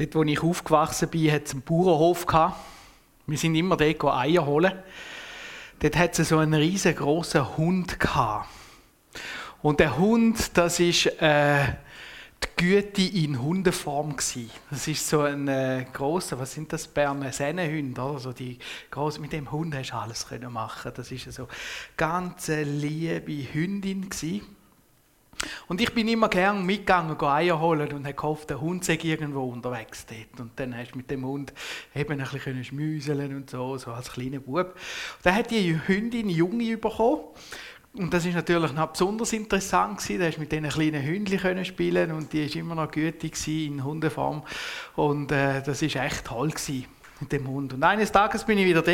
Dort, wo ich aufgewachsen bin, hat es einen Bauernhof. Wir sind immer dort Eier holen. Dort hat es so einen riesengroßen Hund. Und der Hund, das ist äh, die Güte in Hundeform. Das ist so ein äh, großer, was sind das Berner Sennenhunde, oder? Die große, mit dem Hund hast du alles machen. Das ist so ganz liebe Hündin gewesen. Und ich bin immer gern mitgegangen, Eier holen und habe gehofft, der Hund sei irgendwo unterwegs dort. Und dann hast du mit dem Hund eben ein bisschen schmüseln und so, so als kleiner Bub. Dann hat die Hündin Junge bekommen. Und das ist natürlich noch besonders interessant gewesen. Da mit diesen kleinen Hündchen spielen und die ist immer noch gütig in Hundeform. Und äh, das ist echt toll gewesen mit dem Hund. Und eines Tages bin ich wieder da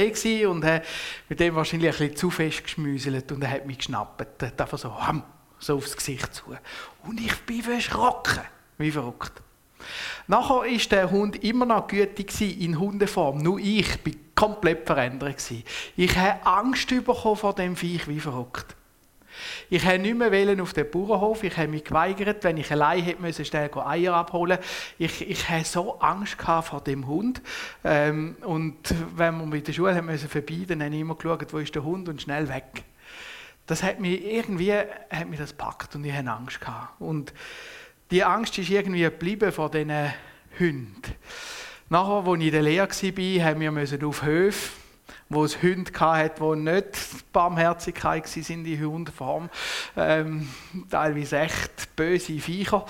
und habe mit dem wahrscheinlich ein bisschen zu fest geschmüselt und er hat mich geschnappt. Einfach so, ham, so aufs Gesicht zu. Und ich bin verschrocken, wie verrückt. Nachher war der Hund immer noch gütig in Hundeform. Nur ich bin komplett verändert. Ich habe Angst bekommen vor dem Viech, wie verrückt. Ich wollte nicht mehr auf den Bauernhof. Ich habe mich geweigert, wenn ich allein hätte müssen, schnell Eier abholen. Ich, ich hatte so Angst vor dem Hund. Ähm, und wenn wir mit der Schule haben müssen verbieten, dann habe ich immer geschaut, wo ist der Hund und schnell weg das hat mich irgendwie hat mich das packt und ich hatte Angst gehabt. Und die Angst ist irgendwie geblieben vor diesen Hunden. Nachher, als ich in der Lehre war, haben wir auf Höfe, wo es Hunde hatte, die nicht Barmherzigkeit waren in Hundeform, ähm, teilweise echt böse Viecher.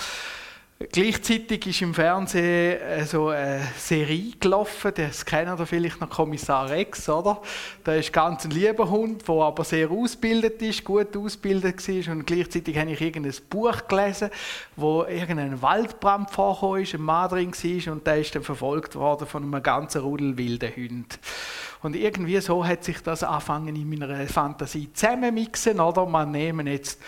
Gleichzeitig ist im Fernsehen äh, so eine Serie gelaufen, das kennt ihr vielleicht noch, Kommissar Rex, oder? Da ist ganz ein lieber Hund, der aber sehr ausgebildet ist, gut ausgebildet war und gleichzeitig habe ich irgendein Buch gelesen, wo irgendein Waldbrand vorgekommen ist, ein Mann drin war und der ist dann verfolgt worden von einem ganzen Rudel wilden Hunden. Und irgendwie so hat sich das angefangen in meiner Fantasie zusammenmixen, oder? Man nehmen jetzt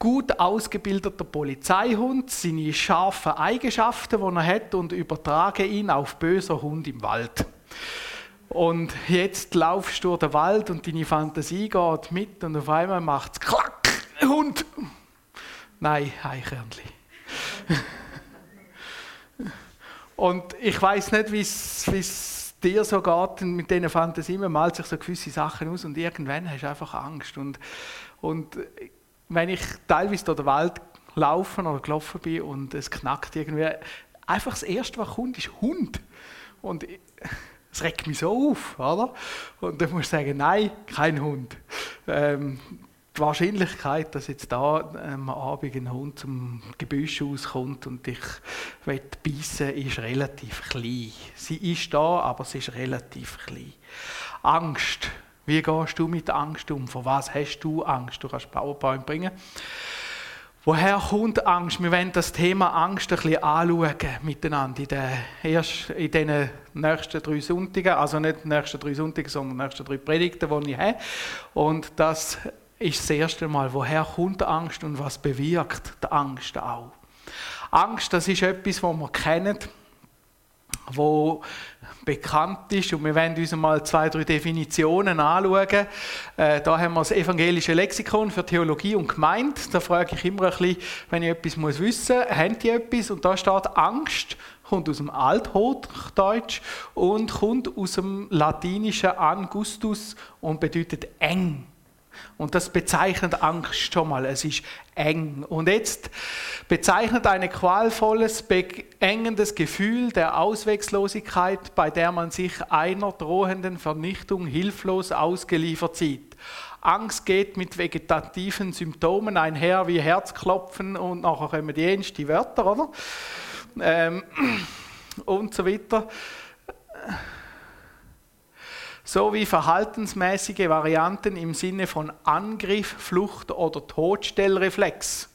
gut ausgebildeter Polizeihund, seine scharfen Eigenschaften, die er hat, und übertrage ihn auf böser Hund im Wald. Und jetzt laufst du durch den Wald und deine Fantasie geht mit und auf einmal macht es klack, Hund. Nein, Eichhörnli. und ich weiß nicht, wie es dir so geht mit diesen Fantasien. Man malt sich so gewisse Sachen aus und irgendwann hast du einfach Angst. Und, und wenn ich teilweise durch den Wald laufen oder gelaufen bin und es knackt irgendwie, einfach das Erste, was kommt, ist Hund. Und es regt mich so auf, oder? Und dann muss ich sagen, nein, kein Hund. Ähm, die Wahrscheinlichkeit, dass jetzt da am Abend ein Hund zum Gebüsch auskommt und dich beißen ist relativ klein. Sie ist da, aber sie ist relativ klein. Angst wie gehst du mit Angst um? Vor was hast du Angst? Du kannst PowerPoint bringen. Woher kommt Angst? Wir wollen das Thema Angst ein bisschen anschauen miteinander in den, erst in den nächsten drei Sonntagen. Also nicht die nächsten drei Sonntage, sondern die nächsten drei Predigten, die ich habe. Und das ist das erste Mal, woher kommt Angst und was bewirkt die Angst auch? Angst, das ist etwas, was wir kennen wo bekannt ist. Und wir werden uns mal zwei, drei Definitionen anschauen. Äh, da haben wir das evangelische Lexikon für Theologie und Gemeinde. Da frage ich immer ein bisschen, wenn ich etwas muss wissen muss, haben die etwas? Und da steht Angst, kommt aus dem Althochdeutsch und kommt aus dem latinischen Angustus und bedeutet eng. Und das bezeichnet Angst schon mal. Es ist eng. Und jetzt bezeichnet ein qualvolles, beengendes Gefühl der Ausweglosigkeit, bei der man sich einer drohenden Vernichtung hilflos ausgeliefert sieht. Angst geht mit vegetativen Symptomen einher, wie Herzklopfen und nachher kommen die ähnlichen Wörter, oder? Ähm, und so weiter sowie verhaltensmäßige Varianten im Sinne von Angriff, Flucht oder Todstellreflex.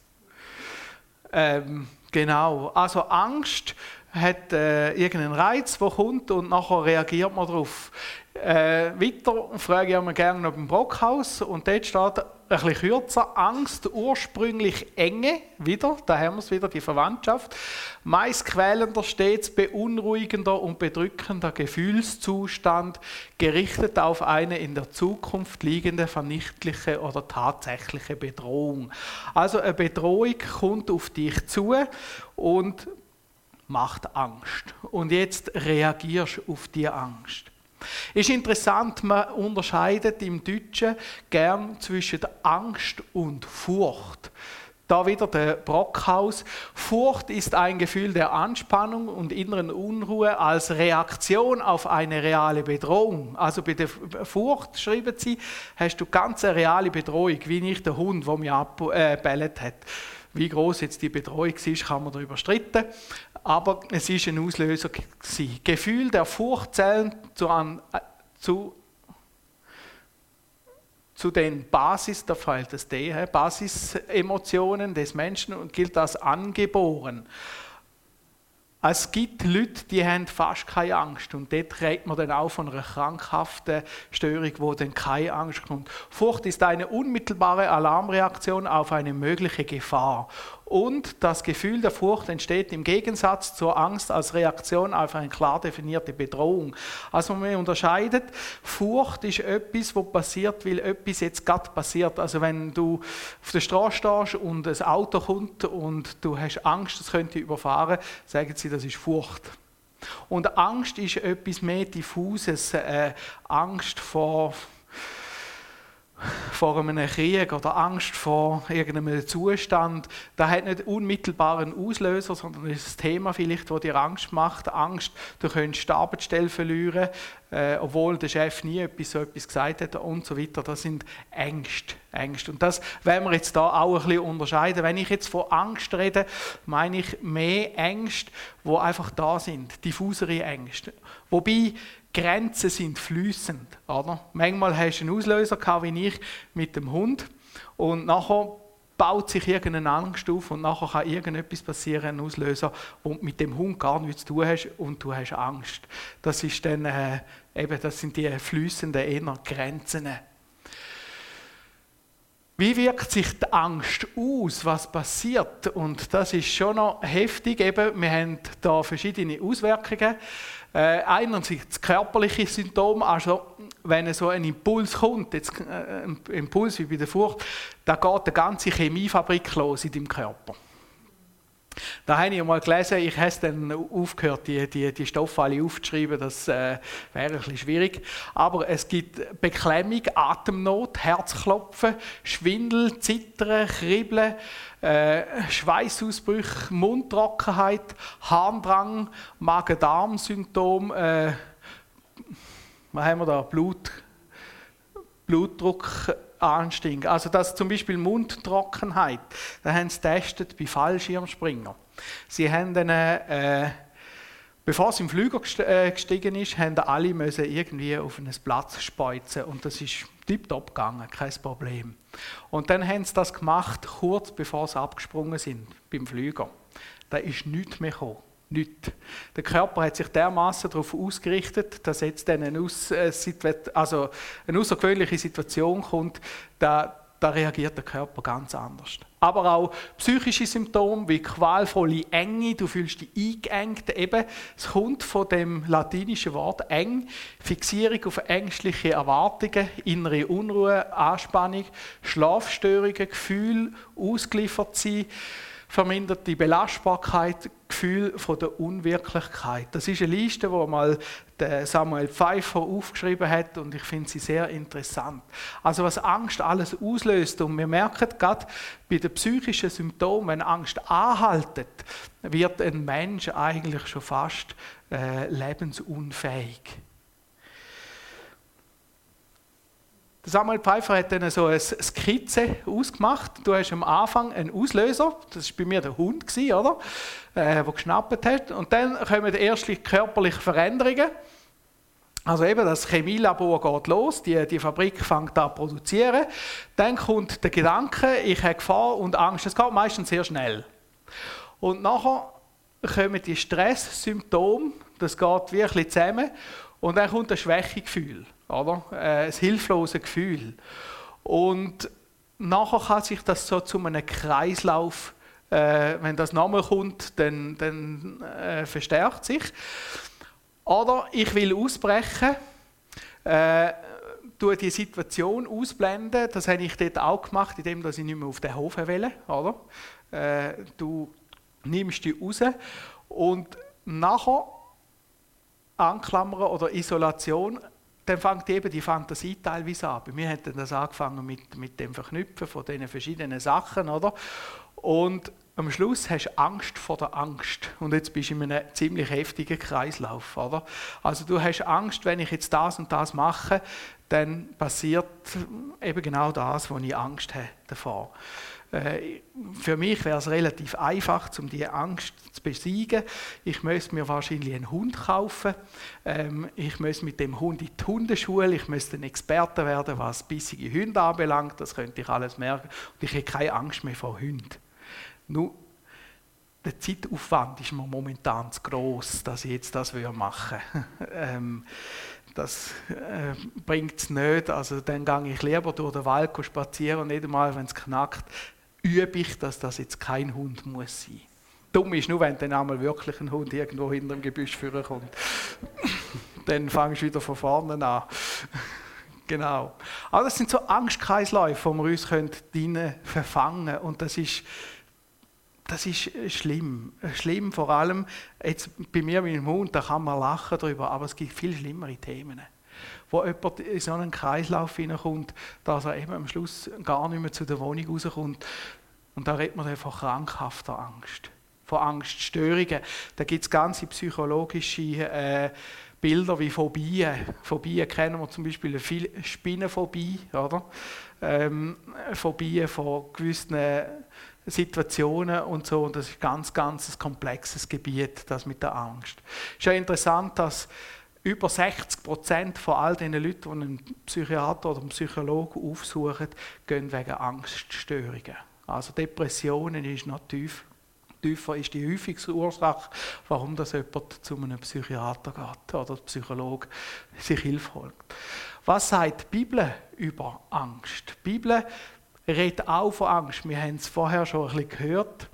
Ähm, genau, also Angst hat äh, irgendeinen Reiz, der kommt und nachher reagiert man darauf. Äh, weiter frage ich immer gerne noch im Brockhaus und dort steht ein bisschen kürzer, Angst, ursprünglich Enge, wieder, da haben wir es wieder, die Verwandtschaft, meist quälender, stets beunruhigender und bedrückender Gefühlszustand, gerichtet auf eine in der Zukunft liegende vernichtliche oder tatsächliche Bedrohung. Also eine Bedrohung kommt auf dich zu und macht Angst. Und jetzt reagierst du auf die Angst. Ist interessant, man unterscheidet im Deutschen gern zwischen Angst und Furcht. Da wieder der Brockhaus. Furcht ist ein Gefühl der Anspannung und inneren Unruhe als Reaktion auf eine reale Bedrohung. Also bei der Furcht, schreiben sie, hast du ganz eine reale Bedrohung, wie nicht der Hund, der mich abbellet äh, hat. Wie groß jetzt die Bedrohung ist, kann man darüber streiten. Aber es ist ein Auslöser gewesen. Gefühl der Furcht zählen zu, an, äh, zu zu den Basis, da fällt das Basisemotionen des Menschen und gilt als angeboren. Es gibt Leute, die haben fast keine Angst und dort redet man dann auch von einer krankhaften Störung, wo dann keine Angst kommt. Furcht ist eine unmittelbare Alarmreaktion auf eine mögliche Gefahr und das Gefühl der Furcht entsteht im Gegensatz zur Angst als Reaktion auf eine klar definierte Bedrohung. Also man unterscheidet, Furcht ist etwas, was passiert, weil etwas jetzt gerade passiert. Also wenn du auf der Straße stehst und ein Auto kommt und du hast Angst, es könnte überfahren, sagen sie, das ist Furcht. Und Angst ist etwas mehr diffuses, äh, Angst vor vor einem Krieg oder Angst vor irgendeinem Zustand, da hat nicht unmittelbaren Auslöser, sondern ist das Thema vielleicht, das dir Angst macht. Angst, du könntest die Arbeitsstelle verlieren, äh, obwohl der Chef nie etwas, so etwas gesagt hat und so weiter. Das sind Ängste. Ängste. Und das werden wir jetzt da auch ein bisschen unterscheiden. Wenn ich jetzt von Angst rede, meine ich mehr Ängste, die einfach da sind, diffusere Ängste. Wobei Grenzen sind fließend. Oder? Manchmal hast du einen Auslöser gehabt, wie ich mit dem Hund und nachher baut sich irgendeine Angst auf und nachher kann irgendetwas passieren, ein Auslöser, und mit dem Hund gar nichts zu tun hast und du hast Angst. Das ist dann äh, eben, das sind die eher Grenzen. Wie wirkt sich die Angst aus? Was passiert? Und das ist schon noch heftig. Eben, wir haben da verschiedene Auswirkungen. Äh, einerseits körperliche Symptome, also wenn so ein Impuls kommt, jetzt, äh, ein Impuls wie bei der Furcht, da geht eine ganze Chemiefabrik los in deinem Körper. Da habe ich mal gelesen, ich habe dann aufgehört, die, die, die Stoffe alle aufzuschreiben, das äh, wäre ein bisschen schwierig. Aber es gibt Beklemmung, Atemnot, Herzklopfen, Schwindel, Zittern, Kribbeln, äh, Schweißausbrüche, Mundtrockenheit, Harndrang, Magen-Darm-Symptom, äh, was haben wir da? Blut, Blutdruck, Anstieg. Also das zum Beispiel Mundtrockenheit, da haben sie getestet bei Fallschirmspringer. Sie haben dann, äh, bevor sie im Flüger äh, gestiegen ist, haben alle müssen irgendwie auf einen Platz speuzen und das ist tiptop gegangen, kein Problem. Und dann haben sie das gemacht, kurz bevor sie abgesprungen sind beim Flüger. Da ist nichts mehr gekommen nichts. Der Körper hat sich dermaßen darauf ausgerichtet, dass jetzt eine, Aus äh, also eine außergewöhnliche Situation kommt, da, da reagiert der Körper ganz anders. Aber auch psychische Symptome wie qualvolle Enge, du fühlst dich eingeengt, eben, es kommt von dem latinischen Wort eng, Fixierung auf ängstliche Erwartungen, innere Unruhe, Anspannung, Schlafstörungen, Gefühl, ausgeliefert sein, vermindert die Belastbarkeit, Gefühl von der Unwirklichkeit. Das ist eine Liste, die mal Samuel Pfeiffer aufgeschrieben hat und ich finde sie sehr interessant. Also was Angst alles auslöst und wir merken gerade bei den psychischen Symptomen, wenn Angst anhaltet, wird ein Mensch eigentlich schon fast äh, lebensunfähig. Samuel Pfeiffer hat dann so eine Skizze ausgemacht. Du hast am Anfang einen Auslöser, das war bei mir der Hund, oder? Äh, der geschnappt hat. Und dann kommen erste körperliche Veränderungen. Also eben, das Chemielabor geht los, die, die Fabrik fängt an zu produzieren. Dann kommt der Gedanke, ich habe Gefahr und Angst. Das geht meistens sehr schnell. Und nachher kommen die Stresssymptome, das geht wirklich zusammen. Und dann kommt das Schwächegefühl oder? Äh, ein hilfloses Gefühl. Und nachher kann sich das so zu einem Kreislauf, äh, wenn das nochmal kommt, dann, dann äh, verstärkt sich. Oder ich will ausbrechen, äh, tue die Situation ausblenden. Das habe ich dort auch gemacht, indem ich nicht mehr auf den Hof will. Oder? Äh, du nimmst die raus Und nachher anklammern oder Isolation, dann fängt eben die Fantasie teilweise an. Bei mir das angefangen mit, mit dem Verknüpfen von diesen verschiedenen Sachen, oder? Und am Schluss hast du Angst vor der Angst. Und jetzt bist du in einem ziemlich heftigen Kreislauf, oder? Also du hast Angst, wenn ich jetzt das und das mache, dann passiert eben genau das, wo ich Angst habe davor. Äh, für mich wäre es relativ einfach, um diese Angst zu besiegen. Ich müsste mir wahrscheinlich einen Hund kaufen. Ähm, ich müsste mit dem Hund in die Hundeschule. Ich müsste ein Experte werden, was bissige Hunde anbelangt. Das könnte ich alles merken. Und ich hätte keine Angst mehr vor Hunden. Nur der Zeitaufwand ist mir momentan zu groß, dass ich jetzt das machen würde. ähm, das äh, bringt es nicht. Also dann gehe ich lieber durch den Wald spazieren und nicht einmal, wenn es knackt, übe ich, dass das jetzt kein Hund muss sein. Dumm ist nur, wenn dann einmal wirklich ein Hund irgendwo hinter dem Gebüsch kommt. dann fangst du wieder von vorne an. genau. Aber das sind so Angstkreisläufe, die wir uns drinnen verfangen. Und das ist, das ist schlimm. Schlimm vor allem, jetzt bei mir mit dem Hund, da kann man lachen darüber, aber es gibt viel schlimmere Themen wo jemand in so einen Kreislauf hineinkommt, dass er eben am Schluss gar nicht mehr zu der Wohnung rauskommt. Und da redet man dann von krankhafter Angst, von Angststörungen. Da gibt es ganze psychologische äh, Bilder wie Phobien. Phobien kennen wir zum Beispiel viel Spinnenphobie, oder? Ähm, Phobien von gewissen Situationen und so. Und das ist ganz, ganz ein komplexes Gebiet, das mit der Angst. Es ist ja interessant, dass über 60 Prozent von all den Leuten, die einen Psychiater oder einen Psychologen aufsuchen, gehen wegen Angststörungen. Also Depressionen ist noch tief, tiefer ist die häufigste Ursache, warum das jemand zu einem Psychiater geht oder Psychologe sich Hilfe holt. Was sagt die Bibel über Angst? Die Bibel redet auch von Angst. Wir haben es vorher schon ein bisschen gehört.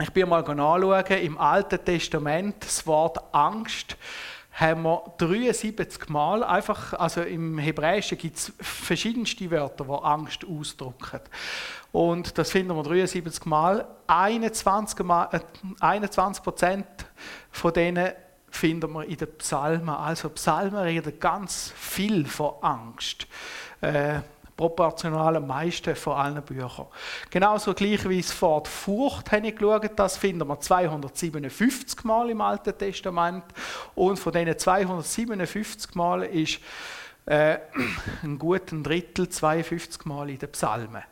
Ich bin mal anschauen, im Alten Testament das Wort Angst haben wir 73 Mal, einfach, also im Hebräischen gibt es verschiedenste Wörter, die Angst ausdrücken. Und das finden wir 73 Mal. 21, Mal, äh, 21 Prozent von denen finden wir in den Psalmen. Also Psalmen reden ganz viel von Angst. Äh, proportional am meisten von allen Büchern. Genauso gleich wie das Wort Furcht habe ich geschaut, das finden wir 257 Mal im Alten Testament und von diesen 257 Mal ist äh, ein guten Drittel 52 Mal in den Psalmen.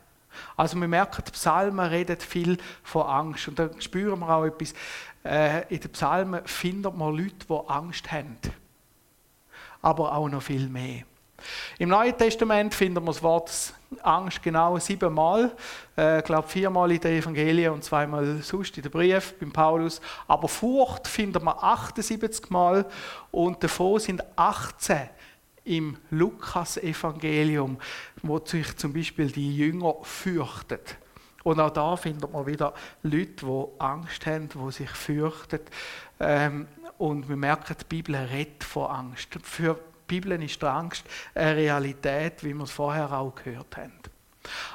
Also wir merken, die Psalmen reden viel von Angst und da spüren wir auch etwas. Äh, in den Psalmen findet man Leute, die Angst haben, aber auch noch viel mehr. Im Neuen Testament finden wir das Wort Angst genau siebenmal. Äh, ich glaube viermal in den Evangelien und zweimal sonst in den Brief beim Paulus. Aber Furcht finden wir 78 Mal und davon sind 18 im Lukas-Evangelium, wo sich zum Beispiel die Jünger fürchten. Und auch da findet man wieder Leute, die Angst haben, die sich fürchten. Ähm, und wir merken, die Bibel redet von Angst. Für Bibel ist die Angst eine Realität, wie wir es vorher auch gehört haben.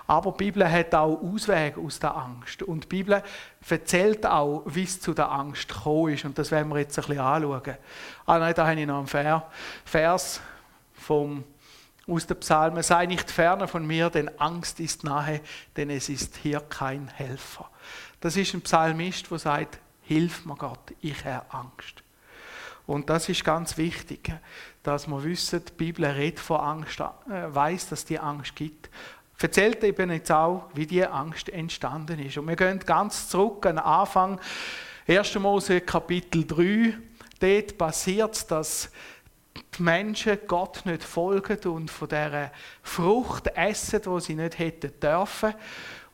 Aber die Bibel hat auch Auswege aus der Angst. Und die Bibel erzählt auch, wie es zu der Angst gekommen ist. Und das werden wir jetzt ein bisschen anschauen. Ah nein, da habe ich noch einen Vers vom, aus den Psalmen. Sei nicht ferne von mir, denn Angst ist nahe, denn es ist hier kein Helfer. Das ist ein Psalmist, der sagt, hilf mir Gott, ich habe Angst. Und das ist ganz wichtig dass wir wissen, die Bibel redet von Angst, äh, weiß, dass die Angst gibt. Erzählt eben jetzt auch, wie die Angst entstanden ist. Und wir gehen ganz zurück an den Anfang, 1. Mose Kapitel 3. Dort passiert dass die Menschen Gott nicht folgen und von dieser Frucht essen, die sie nicht hätten dürfen.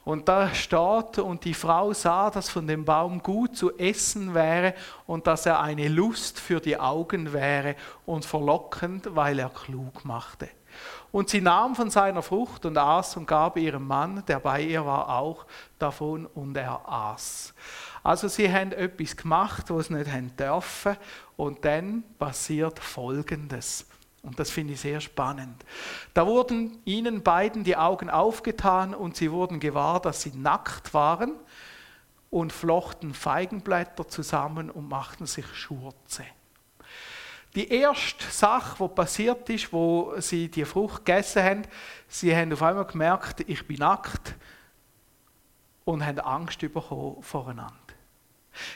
Und da steht, und die Frau sah, dass von dem Baum gut zu essen wäre und dass er eine Lust für die Augen wäre und verlockend, weil er klug machte. Und sie nahm von seiner Frucht und aß und gab ihrem Mann, der bei ihr war, auch davon und er aß. Also sie haben etwas gemacht, was sie nicht dürfen und dann passiert Folgendes. Und das finde ich sehr spannend. Da wurden ihnen beiden die Augen aufgetan und sie wurden gewahr, dass sie nackt waren. und flochten Feigenblätter zusammen und machten sich Schurze. Die erste Sache, die passiert ist, wo sie die Frucht gegessen haben, sie haben auf einmal gemerkt, ich bin nackt und haben Angst bekommen voreinander.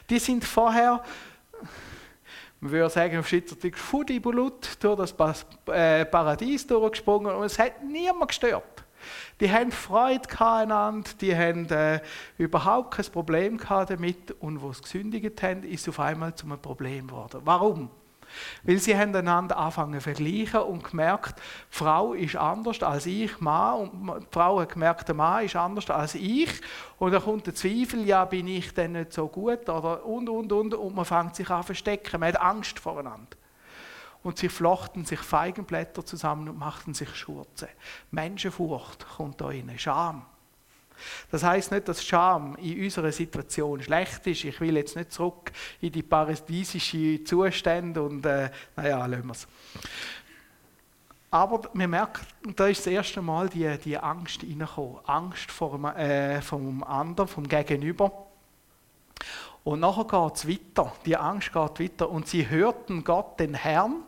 Die sind vorher, man würde sagen auf Schweizerdeutsch, Fudibulut durch das äh, Paradies durchgesprungen und es hat niemand gestört. Die haben Freude aneinander, die haben äh, überhaupt kein Problem damit und wo sie gesündigt haben, ist auf einmal zum Problem geworden. Warum? Weil sie haben einander angefangen zu vergleichen und gemerkt, die Frau ist anders als ich, Mann, und die Frau hat gemerkt, der Mann ist anders als ich. Und dann kommt der Zweifel, ja, bin ich denn nicht so gut? Oder und, und, und. Und man fängt sich an zu verstecken, man hat Angst voreinander. Und sie flochten sich Feigenblätter zusammen und machten sich Schurze. Menschenfurcht kommt da rein, Scham. Das heißt nicht, dass Scham in unserer Situation schlecht ist. Ich will jetzt nicht zurück in die paradiesischen Zustände und äh, naja, lassen wir es. Aber wir merken, da ist das erste Mal die, die Angst reingekommen. Angst vor dem, äh, vom anderen, vom Gegenüber. Und nachher geht es weiter. Die Angst geht weiter. Und sie hörten Gott, den Herrn,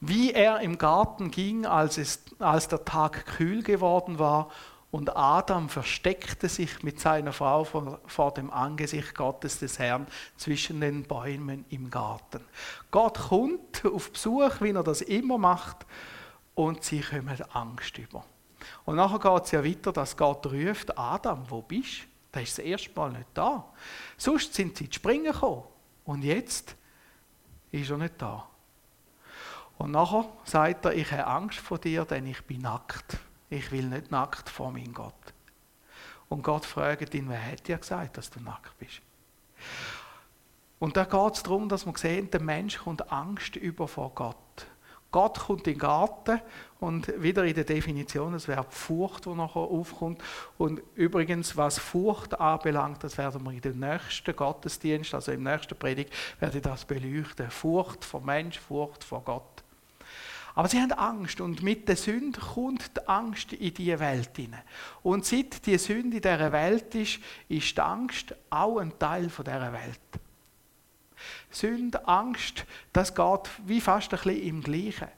wie er im Garten ging, als, es, als der Tag kühl geworden war und Adam versteckte sich mit seiner Frau vor, vor, dem Angesicht Gottes des Herrn zwischen den Bäumen im Garten. Gott kommt auf Besuch, wie er das immer macht, und sie kommen Angst über. Und nachher geht es ja weiter, dass Gott ruft, Adam, wo bist du? Der ist das erste Mal nicht da. Sonst sind sie zu springen gekommen. Und jetzt ist er nicht da. Und nachher sagt er, ich habe Angst vor dir, denn ich bin nackt. Ich will nicht nackt vor meinem Gott. Und Gott fragt ihn, wer hat dir gesagt, dass du nackt bist? Und da geht es darum, dass man sehen, der Mensch kommt Angst über vor Gott. Gott kommt in den Garten und wieder in der Definition, es wäre Furcht, die nachher aufkommt. Und übrigens, was Furcht anbelangt, das werden wir in dem nächsten Gottesdienst, also im nächsten Predigt, werde ich das beleuchten. Furcht vor Mensch, Furcht vor Gott. Aber sie haben Angst und mit der Sünde kommt die Angst in diese Welt hinein. Und seit die Sünde in dieser Welt ist, ist die Angst auch ein Teil dieser Welt. Sünde, Angst, das geht wie fast ein bisschen im Gleichen.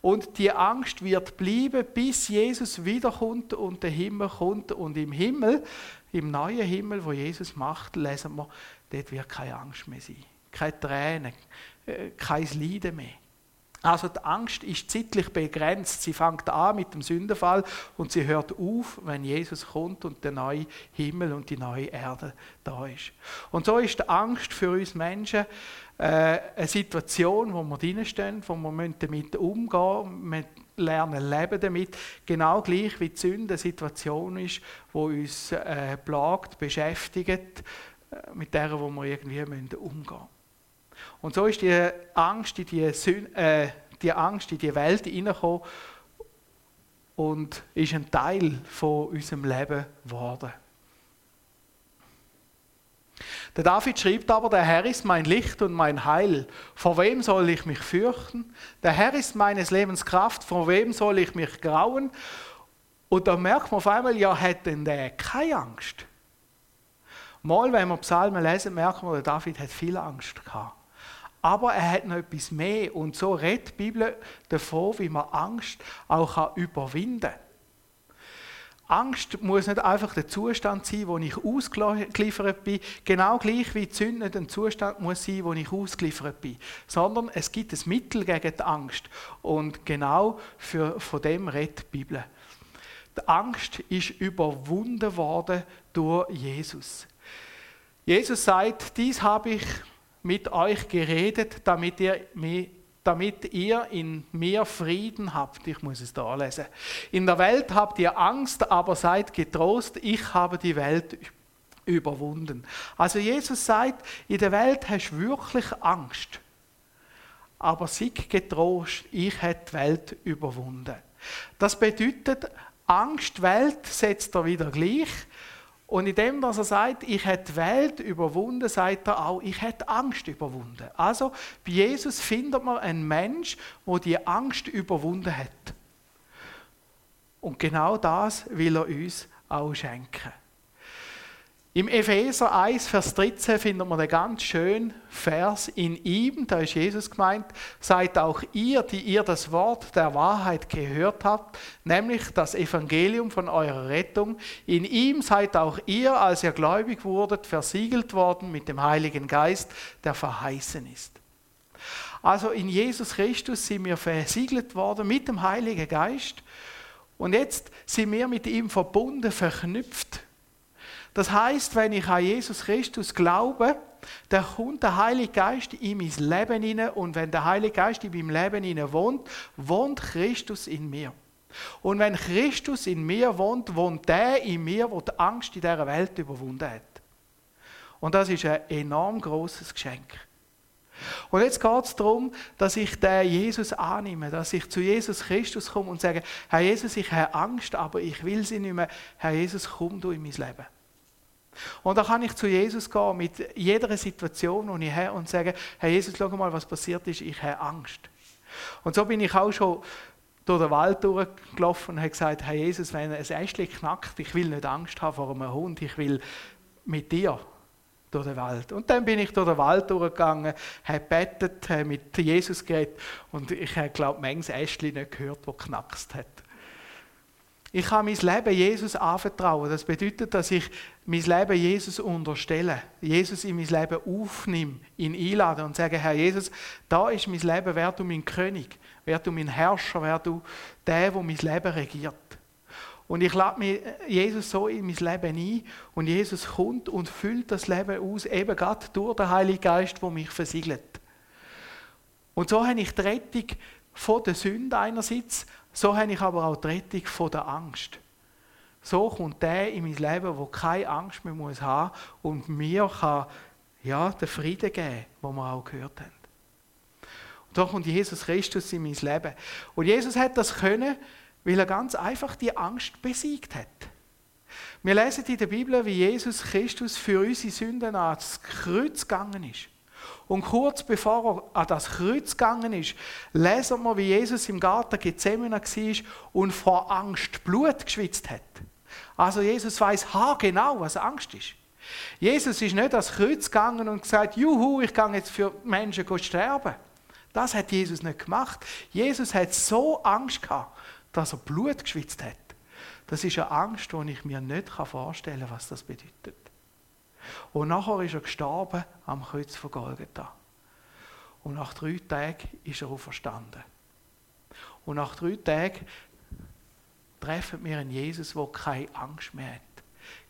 Und die Angst wird bleiben, bis Jesus wiederkommt und der Himmel kommt. Und im Himmel, im neuen Himmel, wo Jesus macht, lesen wir, dort wird keine Angst mehr sein. Keine Tränen, äh, kein Leiden mehr. Also die Angst ist zeitlich begrenzt. Sie fängt an mit dem Sündenfall und sie hört auf, wenn Jesus kommt und der neue Himmel und die neue Erde da ist. Und so ist die Angst für uns Menschen äh, eine Situation, wo wir drinstehen, wo wir damit umgehen müssen, lernen leben damit, genau gleich wie die Sünde eine Situation ist, wo uns äh, plagt, beschäftigt, äh, mit der wo wir irgendwie umgehen müssen. Und so ist die Angst in die, Sün äh, die, Angst in die Welt hineingekommen und ist ein Teil von unserem Leben geworden. Der David schreibt aber, der Herr ist mein Licht und mein Heil. Vor wem soll ich mich fürchten? Der Herr ist meines Lebens Kraft. Vor wem soll ich mich grauen? Und da merkt man auf einmal, ja, hat denn der keine Angst? Mal, wenn wir Psalmen lesen, merken wir, der David hat viel Angst gehabt. Aber er hat noch etwas mehr. Und so redet die Bibel davon, wie man Angst auch überwinden kann. Angst muss nicht einfach der Zustand sein, wo ich ausgeliefert bin, genau gleich wie Sünde nicht ein Zustand muss sein, wo ich ausgeliefert bin, sondern es gibt ein Mittel gegen die Angst und genau für, von dem redet die Bibel. Die Angst ist überwunden worden durch Jesus. Jesus sagt, dies habe ich mit euch geredet, damit ihr, damit ihr in mir Frieden habt. Ich muss es da lesen. In der Welt habt ihr Angst, aber seid getrost, ich habe die Welt überwunden. Also Jesus sagt, in der Welt hast du wirklich Angst. Aber sei getrost, ich habe die Welt überwunden. Das bedeutet, Angst, Welt setzt er wieder gleich. Und in dem, dass er sagt, ich hätte die Welt überwunden, sagt er auch, ich hätte Angst überwunden. Also bei Jesus findet man einen Mensch, wo die Angst überwunden hat. Und genau das will er uns auch schenken. Im Epheser 1, Vers 13 findet man den ganz schönen Vers. In ihm, da ist Jesus gemeint, seid auch ihr, die ihr das Wort der Wahrheit gehört habt, nämlich das Evangelium von eurer Rettung. In ihm seid auch ihr, als ihr gläubig wurdet, versiegelt worden mit dem Heiligen Geist, der verheißen ist. Also in Jesus Christus sind wir versiegelt worden mit dem Heiligen Geist. Und jetzt sind wir mit ihm verbunden, verknüpft. Das heißt, wenn ich an Jesus Christus glaube, dann kommt der Heilige Geist in mein Leben hinein und wenn der Heilige Geist in meinem Leben hinein wohnt, wohnt Christus in mir. Und wenn Christus in mir wohnt, wohnt der in mir, der die Angst in dieser Welt überwunden hat. Und das ist ein enorm großes Geschenk. Und jetzt geht es darum, dass ich den Jesus annehme, dass ich zu Jesus Christus komme und sage, Herr Jesus, ich habe Angst, aber ich will sie nicht mehr. Herr Jesus, komm du in mein Leben. Und da kann ich zu Jesus gehen mit jeder Situation, die ich habe und sagen, Herr Jesus, schau mal, was passiert ist, ich habe Angst. Und so bin ich auch schon durch den Wald durchgelaufen und habe gesagt, Herr Jesus, wenn ein Ästchen knackt, ich will nicht Angst haben vor einem Hund, ich will mit dir durch den Wald. Und dann bin ich durch den Wald durchgegangen, habe bettet, habe mit Jesus geredet und ich habe, glaube ich, manches Ästchen nicht gehört, das knackst hat. Ich kann mein Leben Jesus anvertrauen. Das bedeutet, dass ich mein Leben Jesus unterstelle, Jesus in mein Leben aufnehme, ihn einlade und sage, Herr Jesus, da ist mein Leben, wer du mein König, wer du mein Herrscher, wer du der, der mein Leben regiert. Und ich lade mir Jesus so in mein Leben ein und Jesus kommt und füllt das Leben aus, eben gerade durch den Heiligen Geist, der mich versiegelt. Und so habe ich die Rettung von der Sünde einerseits, so habe ich aber auch die Rettung von der Angst. So kommt der in mein Leben, wo keine Angst mehr muss haben und mir kann ja, den Frieden geben, den wir auch gehört haben. Und da kommt Jesus Christus in mein Leben. Und Jesus hat das können, weil er ganz einfach die Angst besiegt hat. Wir lesen in der Bibel, wie Jesus Christus für unsere Sünden ans Kreuz gegangen ist. Und kurz bevor er an das Kreuz gegangen ist, lesen wir, wie Jesus im Garten Gethsemane war und vor Angst Blut geschwitzt hat. Also Jesus weiß genau, was Angst ist. Jesus ist nicht an das Kreuz gegangen und gesagt, juhu, ich gehe jetzt für Menschen sterben. Das hat Jesus nicht gemacht. Jesus hat so Angst gehabt, dass er Blut geschwitzt hat. Das ist eine Angst, die ich mir nicht vorstellen kann, was das bedeutet. Und nachher ist er gestorben am Kreuz von Golgatha. Und nach drei Tagen ist er auferstanden. Und nach drei Tagen treffen wir einen Jesus, der keine Angst mehr hat.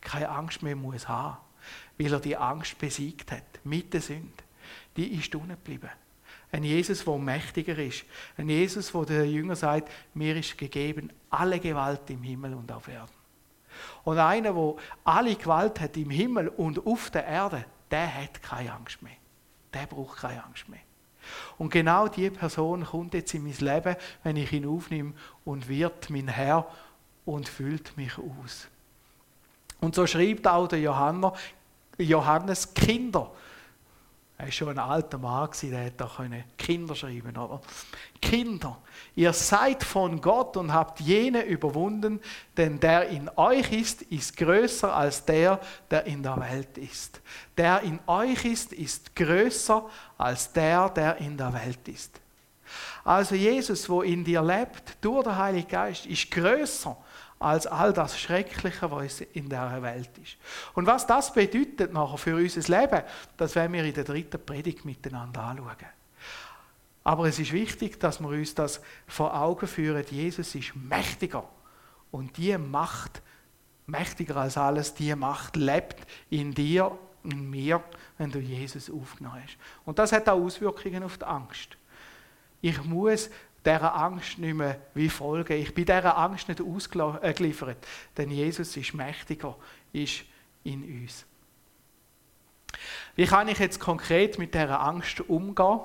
Keine Angst mehr muss haben. Weil er die Angst besiegt hat. Mit der Sünde. Die ist unten geblieben. Ein Jesus, der mächtiger ist. Ein Jesus, wo der Jünger sagt, mir ist gegeben alle Gewalt im Himmel und auf Erden. Und einer, der alle Gewalt hat im Himmel und auf der Erde, der hat keine Angst mehr. Der braucht keine Angst mehr. Und genau diese Person kommt jetzt in mein Leben, wenn ich ihn aufnehme und wird mein Herr und füllt mich aus. Und so schreibt auch der Johannes Kinder er war schon ein alter Mann, der hätte auch Kinder schreiben oder? Kinder, ihr seid von Gott und habt jene überwunden, denn der in euch ist, ist größer als der, der in der Welt ist. Der in euch ist, ist größer als der, der in der Welt ist. Also Jesus, wo in dir lebt, durch den Heiligen Geist, ist größer als all das Schreckliche, was in der Welt ist. Und was das bedeutet nachher für unser Leben, das werden wir in der dritten Predigt miteinander anschauen. Aber es ist wichtig, dass wir uns das vor Augen führen. Jesus ist mächtiger. Und die Macht, mächtiger als alles, die Macht lebt in dir, in mir, wenn du Jesus aufgenommen hast. Und das hat auch Auswirkungen auf die Angst. Ich muss dieser Angst nicht mehr wie folgen. Ich bin dieser Angst nicht ausgeliefert, denn Jesus ist mächtiger, ist in uns. Wie kann ich jetzt konkret mit dieser Angst umgehen?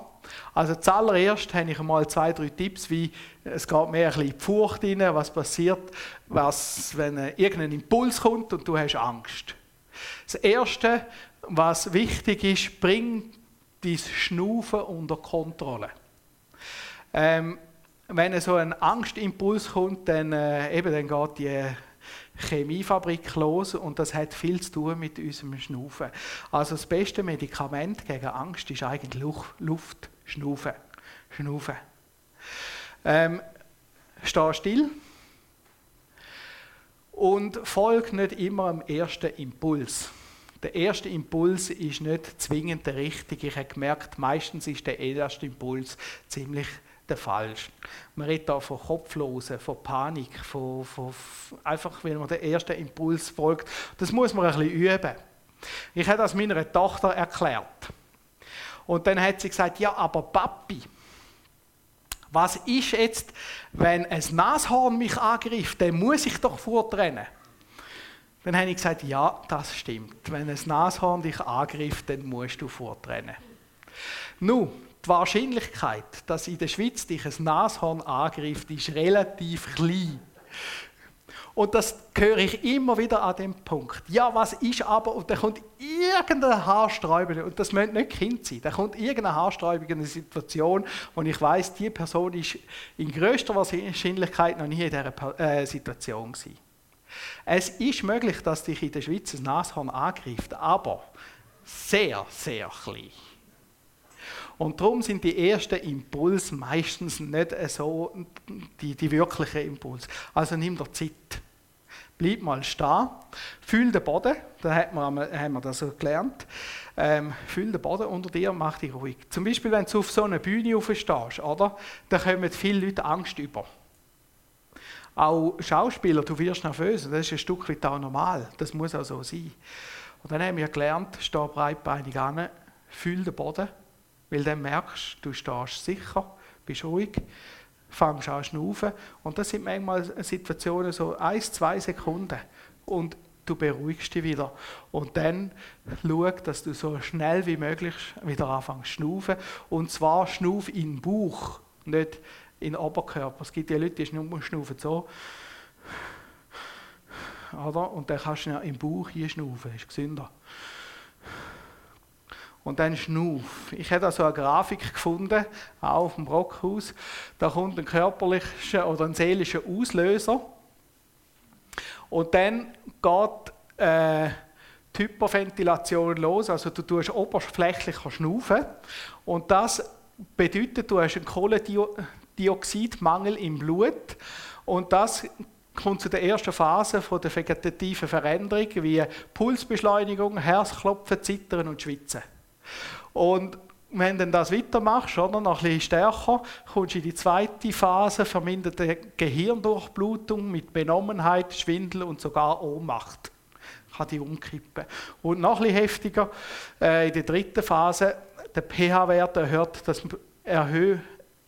Also zuallererst habe ich mal zwei, drei Tipps, wie es geht mehr ein bisschen in die Furcht rein, was passiert, was, wenn irgendein Impuls kommt und du hast Angst. Das Erste, was wichtig ist, bring dein Schnaufen unter Kontrolle. Ähm, wenn so ein Angstimpuls kommt, dann, äh, eben, dann geht die Chemiefabrik los und das hat viel zu tun mit unserem Schnaufen. Also das beste Medikament gegen Angst ist eigentlich Luft, Schnaufen. Schnaufen. Ähm, steh still und folg nicht immer am ersten Impuls. Der erste Impuls ist nicht zwingend der richtige. Ich habe gemerkt, meistens ist der erste Impuls ziemlich der falsch. Man redet da von Kopflosen, von Panik, von, von, einfach weil man den ersten Impuls folgt. Das muss man ein bisschen üben. Ich habe das meiner Tochter erklärt. Und dann hat sie gesagt, ja, aber Papi, was ist jetzt, wenn ein Nashorn mich angreift, dann muss ich doch vortrennen. Dann habe ich gesagt, ja, das stimmt. Wenn ein Nashorn dich angreift, dann musst du vortrennen. Nun, die Wahrscheinlichkeit, dass in der Schweiz dich ein Nashorn angreift, ist relativ klein. Und das höre ich immer wieder an dem Punkt. Ja, was ist aber, und da kommt irgendeine haarsträubende, und das möchte nicht Kind sein, da kommt irgendeine haarsträubende Situation, wo ich weiß, die Person ist in größter Wahrscheinlichkeit noch nie in dieser äh, Situation gewesen. Es ist möglich, dass dich in der Schweiz ein Nashorn angreift, aber sehr, sehr klein. Und darum sind die ersten Impulse meistens nicht so die, die wirklichen Impulse. Also nimm dir Zeit. Bleib mal stehen, fühl den Boden, da haben wir das so gelernt. Ähm, fühl den Boden unter dir, mach dich ruhig. Zum Beispiel, wenn du auf so einer Bühne aufstehst, oder? Da kommen viele Leute Angst über. Auch Schauspieler, du wirst nervös, das ist ein Stück weit auch normal, das muss auch so sein. Und dann haben wir gelernt, steh breitbeinig an, fühl den Boden, weil dann merkst du, du stehst sicher, bist ruhig, fängst an zu schnaufen. Und das sind manchmal Situationen so ein, zwei Sekunden. Und du beruhigst dich wieder. Und dann schau, dass du so schnell wie möglich wieder anfängst zu schnaufen. Und zwar schnauf in den Bauch, nicht in Oberkörper. Es gibt ja Leute, die schnaufen so. Oder? Und dann kannst du ja im Bauch hier schnaufen, ist gesünder und dann Schnuff. Ich habe da so eine Grafik gefunden, auch auf dem Brockhaus. Da kommt ein körperlicher oder ein seelischer Auslöser. Und dann geht äh, die Hyperventilation los, also du tust oberflächlich schnaufen. Und das bedeutet, du hast einen Kohlendioxidmangel im Blut. Und das kommt zu der ersten Phase von der vegetativen Veränderung, wie Pulsbeschleunigung, Herzklopfen, Zittern und Schwitzen. Und wenn du das weitermachst, oder, noch ein bisschen stärker, kommst du in die zweite Phase, verminderte Gehirndurchblutung mit Benommenheit, Schwindel und sogar Ohnmacht. Kann die umkippen. Und noch ein bisschen heftiger, äh, in der dritten Phase, der pH-Wert erhöht das Erhö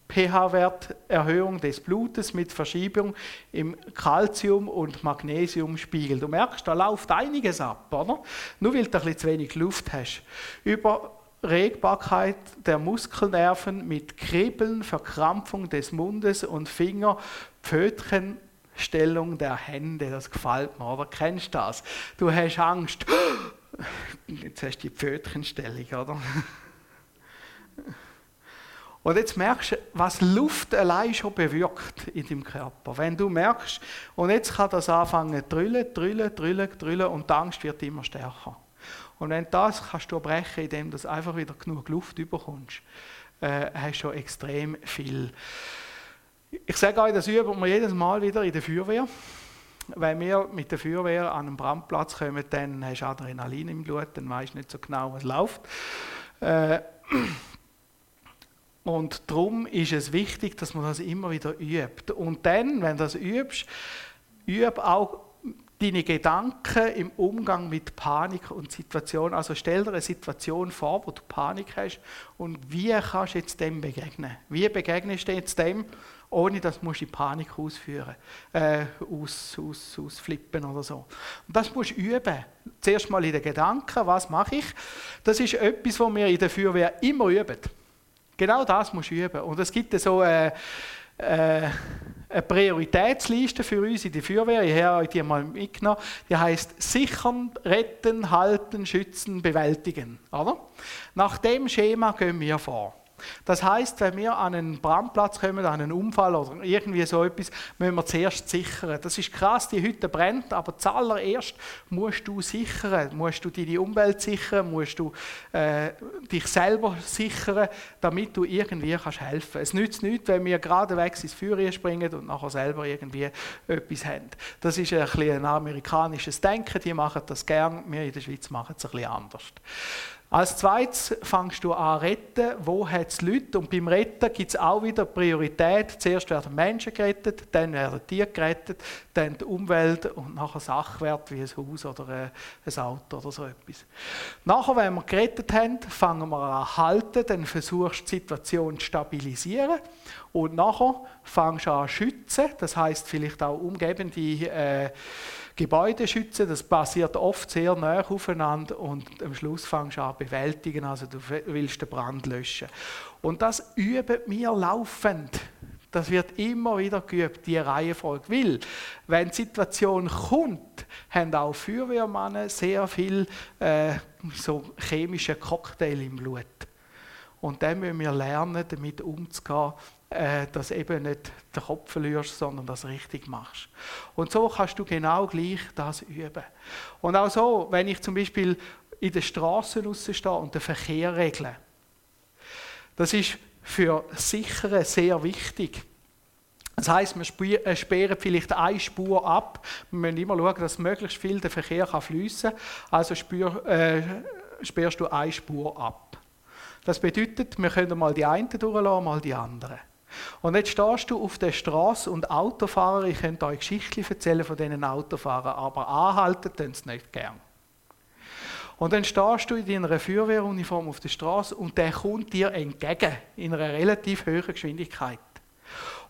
pH-Werterhöhung des Blutes mit Verschiebung im Calcium- und Magnesiumspiegel. Du merkst, da läuft einiges ab, oder? Nur weil du ein bisschen zu wenig Luft hast. Überregbarkeit der Muskelnerven mit Kribbeln, Verkrampfung des Mundes und Finger, Pfötchenstellung der Hände. Das gefällt mir, oder? Kennst du das? Du hast Angst. Jetzt hast du die Pfötchenstellung, oder? Und jetzt merkst du, was Luft allein schon bewirkt in deinem Körper. Wenn du merkst, und jetzt kann das anfangen drüllen, drüllen, drüllen, drüllen und die Angst wird immer stärker. Und wenn das kannst du brechen, indem du einfach wieder genug Luft überkommst, äh, hast du schon extrem viel. Ich sage euch, das üben wir jedes Mal wieder in der Feuerwehr. Wenn wir mit der Feuerwehr an einen Brandplatz kommen, dann hast du Adrenalin im Blut, dann weißt du nicht so genau, was läuft. Äh, und darum ist es wichtig, dass man das immer wieder übt. Und dann, wenn du das übst, üb auch deine Gedanken im Umgang mit Panik und Situation. Also stell dir eine Situation vor, wo du Panik hast und wie kannst du jetzt dem begegnen? Wie begegnest du jetzt dem, ohne dass du die Panik ausführen, äh, aus, aus, ausflippen oder so. Und das musst du üben. Zuerst mal in den Gedanken, was mache ich? Das ist etwas, was wir in der Feuerwehr immer üben. Genau das musst du üben. Und es gibt so eine, äh, eine Prioritätsliste für uns in der Feuerwehr. Ich habe euch die mal mitgenommen. Die heißt Sichern, Retten, Halten, Schützen, Bewältigen. Oder? Nach dem Schema gehen wir vor. Das heißt, wenn wir an einen Brandplatz kommen, an einen Unfall oder irgendwie so etwas, müssen wir zuerst sichern. Das ist krass, die Hütte brennt, aber zuallererst musst du sichern, musst du deine Umwelt sichern, musst du äh, dich selber sichern, damit du irgendwie kannst helfen. Es nützt nichts, wenn wir geradewegs ins Feuer springen und nachher selber irgendwie etwas haben. Das ist ein, ein amerikanisches Denken, die machen das gern, wir in der Schweiz machen es ein bisschen anders. Als zweites fängst du an retten, wo hat es Leute und beim Retten gibt es auch wieder Priorität. Zuerst werden Menschen gerettet, dann werden Tiere gerettet, dann die Umwelt und nachher Sachwert wie ein Haus oder ein Auto oder so etwas. Nachher, wenn wir gerettet haben, fangen wir an halten, dann versuchst du die Situation zu stabilisieren und nachher fängst du an zu schützen, das heißt vielleicht auch umgebende äh, Gebäude schützen, das passiert oft sehr nah aufeinander und am Schluss fängst du an bewältigen, also du willst den Brand löschen. Und das üben wir laufend. Das wird immer wieder geübt, die Reihenfolge. Weil, wenn die Situation kommt, haben auch Feuerwehrmänner sehr viel äh, so chemische Cocktail im Blut. Und dann müssen wir lernen, damit umzugehen, äh, dass eben nicht den Kopf verlierst, sondern das richtig machst. Und so kannst du genau gleich das üben. Und auch so, wenn ich zum Beispiel in den Straßen stehe und den Verkehr regle, das ist für Sichere sehr wichtig. Das heißt, wir äh, sperren vielleicht eine Spur ab. Wir müssen immer schauen, dass möglichst viel der Verkehr fließen kann. Also spür, äh, sperrst du eine Spur ab. Das bedeutet, wir können mal die einen durchlassen, mal die anderen. Und jetzt stehst du auf der Straße und Autofahrer, ich könnte euch Geschichten erzählen von diesen Autofahrern, aber anhalten tun sie nicht gern. Und dann stehst du in deiner Feuerwehruniform auf der Straße und der kommt dir entgegen in einer relativ hohen Geschwindigkeit.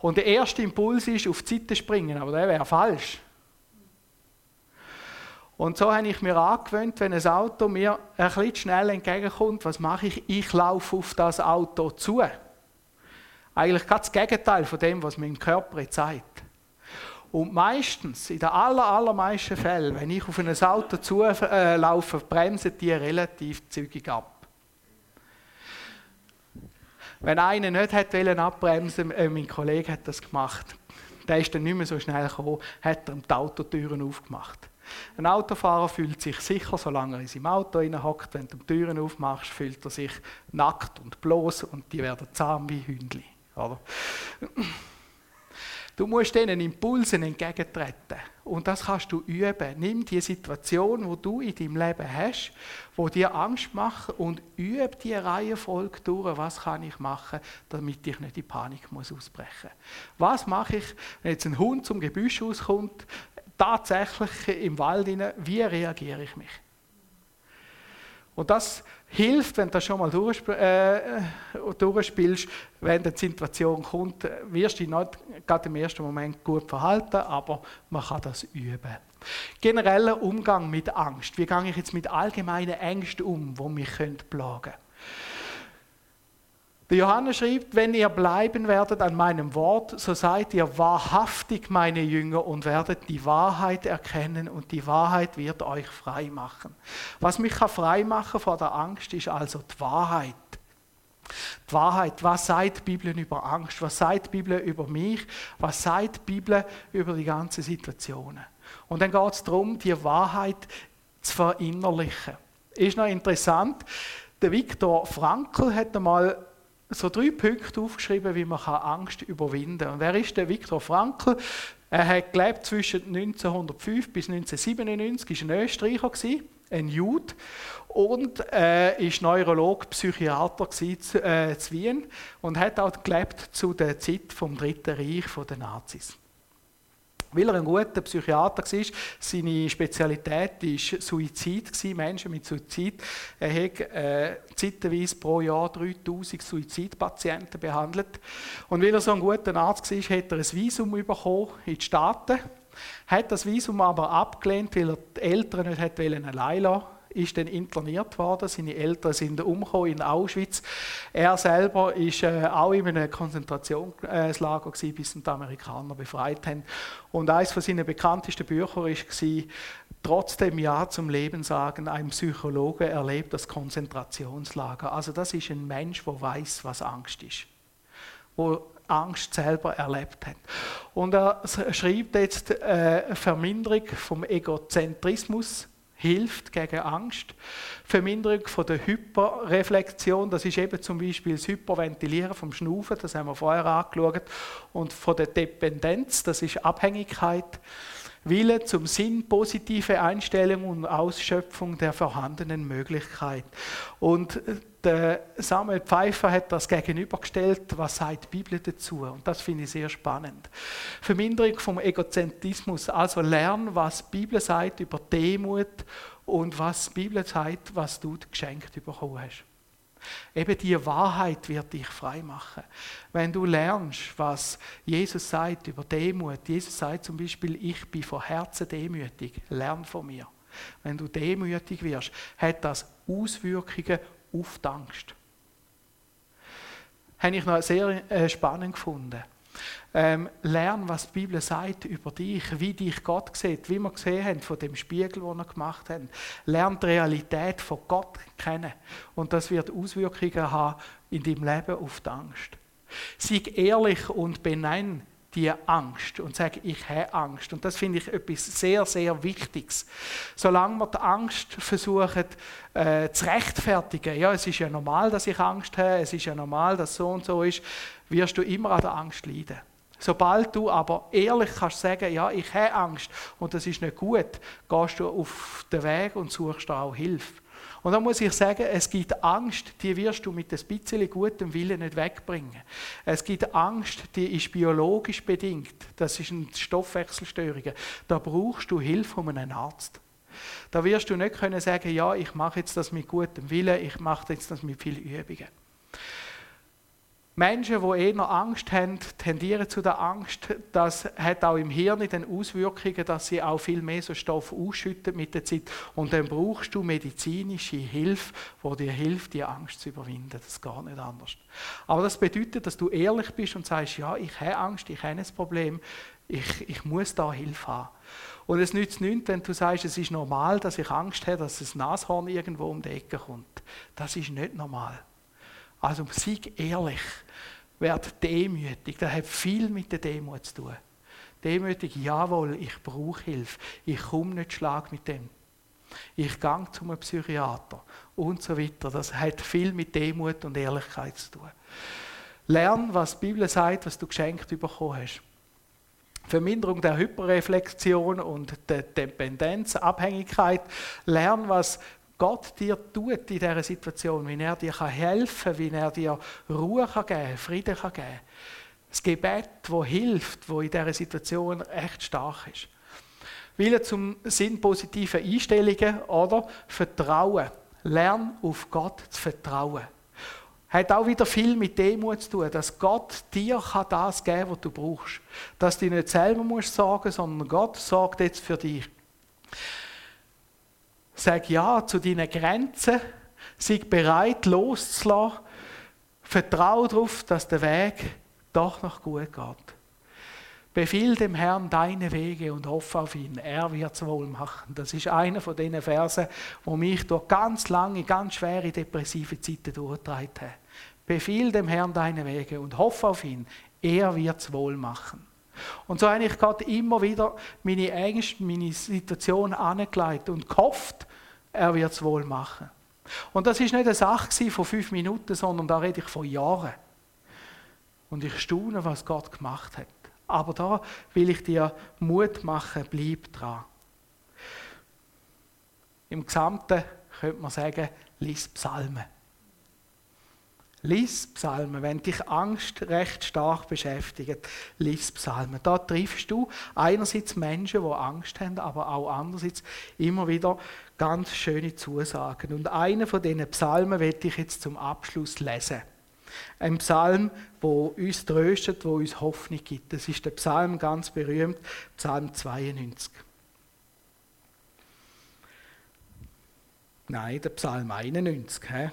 Und der erste Impuls ist, auf die Seite springen, aber der wäre falsch. Und so habe ich mir angewöhnt, wenn ein Auto mir ein bisschen schnell entgegenkommt, was mache ich? Ich laufe auf das Auto zu. Eigentlich ganz das Gegenteil von dem, was mein Körper zeigt. Und meistens, in den aller, allermeisten Fällen, wenn ich auf ein Auto zulaufe, äh, bremsen die relativ zügig ab. Wenn einer nicht hat abbremsen äh, mein Kollege hat das gemacht, der ist dann nicht mehr so schnell gekommen, hat er die Autotüren aufgemacht. Ein Autofahrer fühlt sich sicher, solange er in seinem Auto hockt. Wenn du die Türen aufmachst, fühlt er sich nackt und bloß und die werden zahm wie Hündli. Oder? Du musst diesen Impulsen entgegentreten. Und das kannst du üben. Nimm die Situation, wo du in deinem Leben hast, wo dir Angst macht, und übe die Reihenfolge durch. Was kann ich machen, damit ich nicht in Panik muss ausbrechen muss? Was mache ich, wenn jetzt ein Hund zum Gebüsch auskommt, tatsächlich im Wald hinein, wie reagiere ich mich? Und das hilft, wenn du schon mal durchsp äh, durchspielst, wenn die Situation kommt, wirst du dich nicht gerade im ersten Moment gut verhalten, aber man kann das üben. Genereller Umgang mit Angst. Wie gehe ich jetzt mit allgemeinen Ängsten um, die mich plagen können? Der Johannes schreibt, wenn ihr bleiben werdet an meinem Wort, so seid ihr wahrhaftig meine Jünger und werdet die Wahrheit erkennen und die Wahrheit wird euch frei machen. Was mich frei machen vor der Angst ist also die Wahrheit. Die Wahrheit, was sagt die Bibel über Angst? Was sagt die Bibel über mich? Was sagt die Bibel über die ganzen Situationen? Und dann geht es darum, die Wahrheit zu verinnerlichen. Ist noch interessant, der Viktor Frankl hat einmal so drei Punkte aufgeschrieben, wie man Angst überwinden kann. Und wer ist der Viktor Frankl? Er hat gelebt zwischen 1905 bis 1997, war ein Österreicher, ein Jude und äh, ist Neurolog, Psychiater zu, äh, zu Wien und hat auch gelebt zu der Zeit vom Dritten Reich der Nazis. Weil er ein guter Psychiater war, seine Spezialität war Suizid, Menschen mit Suizid. Er hat äh, zeitweise pro Jahr 3000 Suizidpatienten behandelt. Und weil er so ein guter Arzt war, hat er ein Visum bekommen in die Staaten. Hat das Visum aber abgelehnt, weil er die Eltern nicht allein lassen ist dann interniert worden. Seine Eltern sind umgekommen in Auschwitz. Er selber ist äh, auch in einem Konzentrationslager gewesen, bis die Amerikaner befreit haben. Und eines von seinen bekanntesten Bücher war trotzdem Ja zum Leben sagen, ein Psychologe erlebt das Konzentrationslager. Also das ist ein Mensch, der weiß, was Angst ist, wo Angst selber erlebt hat. Und er schreibt jetzt äh, Verminderung vom Egozentrismus hilft gegen Angst. Verminderung von der Hyperreflexion, das ist eben zum Beispiel das Hyperventilieren vom Schnaufen, das haben wir vorher angeschaut. Und von der Dependenz, das ist Abhängigkeit. Wille zum Sinn, positive Einstellung und Ausschöpfung der vorhandenen Möglichkeit. Und äh, der Samuel Pfeiffer hat das gegenübergestellt, was sagt die Bibel dazu. Und das finde ich sehr spannend. Verminderung vom Egozentrismus, also lernen, was die Bibel sagt über Demut und was die Bibel sagt, was du geschenkt bekommen hast. Eben die Wahrheit wird dich frei machen. Wenn du lernst, was Jesus sagt über Demut, Jesus sagt zum Beispiel, ich bin von Herzen demütig, lern von mir. Wenn du demütig wirst, hat das Auswirkungen auf die Angst. Habe ich noch sehr äh, spannend gefunden. Ähm, lern, was die Bibel sagt über dich, wie dich Gott sieht, wie wir gesehen haben von dem Spiegel, den wir gemacht haben. Lern die Realität von Gott kennen. Und das wird Auswirkungen haben in deinem Leben auf die Angst. Sei ehrlich und benenn die Angst und sage, ich habe Angst. Und das finde ich etwas sehr, sehr Wichtiges. Solange wir die Angst versuchen äh, zu rechtfertigen, ja, es ist ja normal, dass ich Angst habe, es ist ja normal, dass so und so ist, wirst du immer an der Angst leiden. Sobald du aber ehrlich kannst sagen, ja, ich habe Angst und das ist nicht gut, gehst du auf den Weg und suchst auch Hilfe. Und da muss ich sagen, es gibt Angst, die wirst du mit ein bisschen gutem Willen nicht wegbringen. Es gibt Angst, die ist biologisch bedingt. Das ist eine Stoffwechselstörung. Da brauchst du Hilfe von einem Arzt. Da wirst du nicht können sagen, ja, ich mache jetzt das mit gutem Willen, ich mache jetzt das mit vielen Übungen. Menschen, die eher Angst haben, tendieren zu der Angst. Das hat auch im Hirn dann Auswirkungen, dass sie auch viel mehr so Stoff ausschütten mit der Zeit. Und dann brauchst du medizinische Hilfe, die dir hilft, die Angst zu überwinden. Das ist gar nicht anders. Aber das bedeutet, dass du ehrlich bist und sagst, ja, ich habe Angst, ich habe ein Problem, ich, ich muss da Hilfe haben. Und es nützt nichts, wenn du sagst, es ist normal, dass ich Angst habe, dass das Nashorn irgendwo um die Ecke kommt. Das ist nicht normal. Also sei ehrlich, werd demütig. Das hat viel mit der Demut zu tun. Demütig, jawohl, ich brauche Hilfe. Ich komme nicht schlag mit dem. Ich gehe zu einem Psychiater und so weiter. Das hat viel mit Demut und Ehrlichkeit zu tun. Lern, was die Bibel sagt, was du geschenkt bekommen hast. Verminderung der Hyperreflexion und der Dependenz, Abhängigkeit. Lern, was Gott dir tut in dieser Situation, wie er dir helfen kann, wie er dir Ruhe kann geben Frieden kann geben Das Gebet, das hilft, wo in dieser Situation echt stark ist. Wille zum Sinn positiven Einstellungen oder Vertrauen. Lern auf Gott zu vertrauen. Hat auch wieder viel mit Demut zu tun, dass Gott dir das geben kann, was du brauchst. Dass du nicht selber musst sorgen, sondern Gott sorgt jetzt für dich. Sag ja zu deinen Grenzen. Sei bereit, loszulassen. Vertraue darauf, dass der Weg doch noch gut geht. Befiehl dem Herrn deine Wege und hoffe auf ihn. Er wird es wohl machen. Das ist einer von diesen Versen, wo mich durch ganz lange, ganz schwere depressive Zeiten durchgetragen haben. Befiehl dem Herrn deine Wege und hoffe auf ihn. Er wird es wohl machen. Und so habe ich gerade immer wieder meine Ängste, meine Situation angelegt und gehofft, er wird es wohl machen. Und das ist nicht eine Sache von fünf Minuten, sondern da rede ich von Jahren. Und ich staune, was Gott gemacht hat. Aber da will ich dir Mut machen, bleib dran. Im Gesamten könnte man sagen, lies Psalmen. Lies Psalmen. Wenn dich Angst recht stark beschäftigt, lies Psalmen. Da triffst du einerseits Menschen, die Angst haben, aber auch andererseits immer wieder ganz schöne Zusagen. Und einen von diesen Psalmen werde ich jetzt zum Abschluss lesen. Ein Psalm, wo uns tröstet, wo uns Hoffnung gibt. Das ist der Psalm ganz berühmt, Psalm 92. Nein, der Psalm 91. He?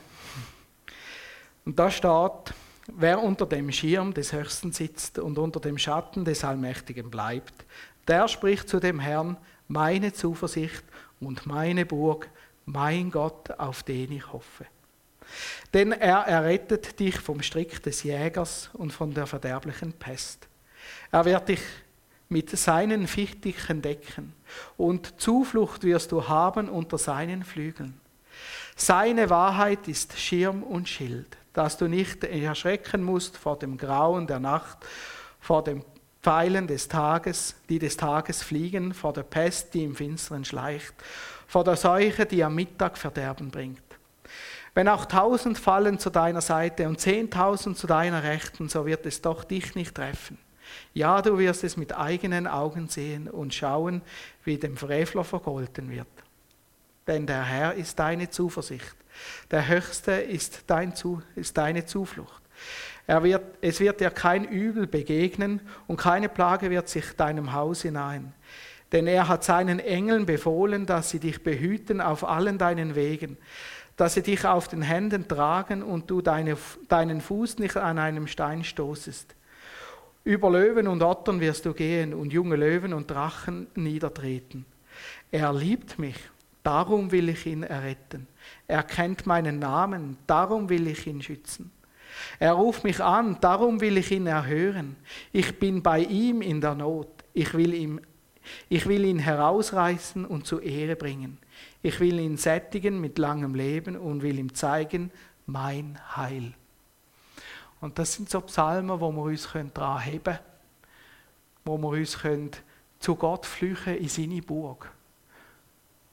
Und da steht, wer unter dem Schirm des Höchsten sitzt und unter dem Schatten des Allmächtigen bleibt, der spricht zu dem Herrn, meine Zuversicht und meine Burg, mein Gott, auf den ich hoffe. Denn er errettet dich vom Strick des Jägers und von der verderblichen Pest. Er wird dich mit seinen Fittichen decken und Zuflucht wirst du haben unter seinen Flügeln. Seine Wahrheit ist Schirm und Schild, dass du nicht erschrecken musst vor dem Grauen der Nacht, vor den Pfeilen des Tages, die des Tages fliegen, vor der Pest, die im Finstern schleicht, vor der Seuche, die am Mittag Verderben bringt. Wenn auch tausend fallen zu deiner Seite und zehntausend zu deiner Rechten, so wird es doch dich nicht treffen. Ja, du wirst es mit eigenen Augen sehen und schauen, wie dem Frevler vergolten wird. Denn der Herr ist deine Zuversicht. Der Höchste ist, dein ist deine Zuflucht. Wird, es wird dir kein Übel begegnen und keine Plage wird sich deinem Haus hinein. Denn er hat seinen Engeln befohlen, dass sie dich behüten auf allen deinen Wegen dass sie dich auf den Händen tragen und du deine, deinen Fuß nicht an einem Stein stoßest. Über Löwen und Ottern wirst du gehen und junge Löwen und Drachen niedertreten. Er liebt mich, darum will ich ihn erretten. Er kennt meinen Namen, darum will ich ihn schützen. Er ruft mich an, darum will ich ihn erhören. Ich bin bei ihm in der Not. Ich will, ihm, ich will ihn herausreißen und zur Ehre bringen. Ich will ihn sättigen mit langem Leben und will ihm zeigen mein Heil. Und das sind so Psalmen, wo wir uns daran heben können, wo wir uns zu Gott flüchten in seine Burg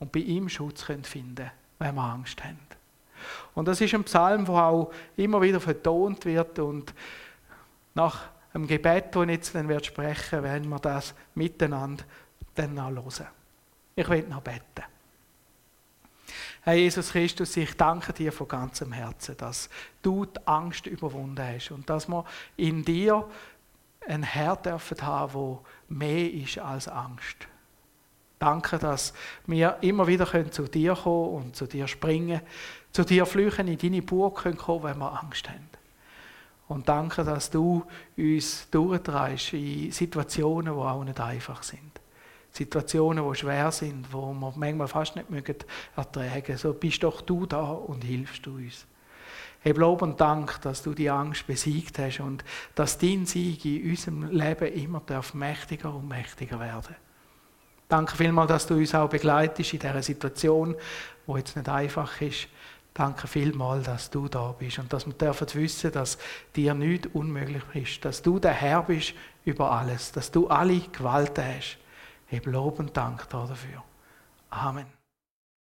und bei ihm Schutz können finden wenn wir Angst haben. Und das ist ein Psalm, der auch immer wieder vertont wird und nach einem Gebet, das ich jetzt dann werde sprechen werden wir das miteinander dann noch hören. Ich will noch beten. Herr Jesus Christus, ich danke dir von ganzem Herzen, dass du die Angst überwunden hast und dass wir in dir ein Herr dürfen haben, mehr ist als Angst. Danke, dass wir immer wieder zu dir kommen und zu dir springen, zu dir flüchen, in deine Burg kommen können, wenn wir Angst haben. Und danke, dass du uns durchtreibst in Situationen, die auch nicht einfach sind. Situationen, die schwer sind, wo wir manchmal fast nicht mögen ertragen. So bist doch du da und hilfst du uns. Heb Lob und Dank, dass du die Angst besiegt hast und dass dein Sieg in unserem Leben immer darf mächtiger und mächtiger werden. Danke vielmals, dass du uns auch begleitest in dieser Situation, wo jetzt nicht einfach ist. Danke vielmals, dass du da bist und dass wir dürfen wissen, dass dir nichts unmöglich ist, dass du der Herr bist über alles, dass du alle Gewalt hast. Heb Lob und Dank dafür. Amen.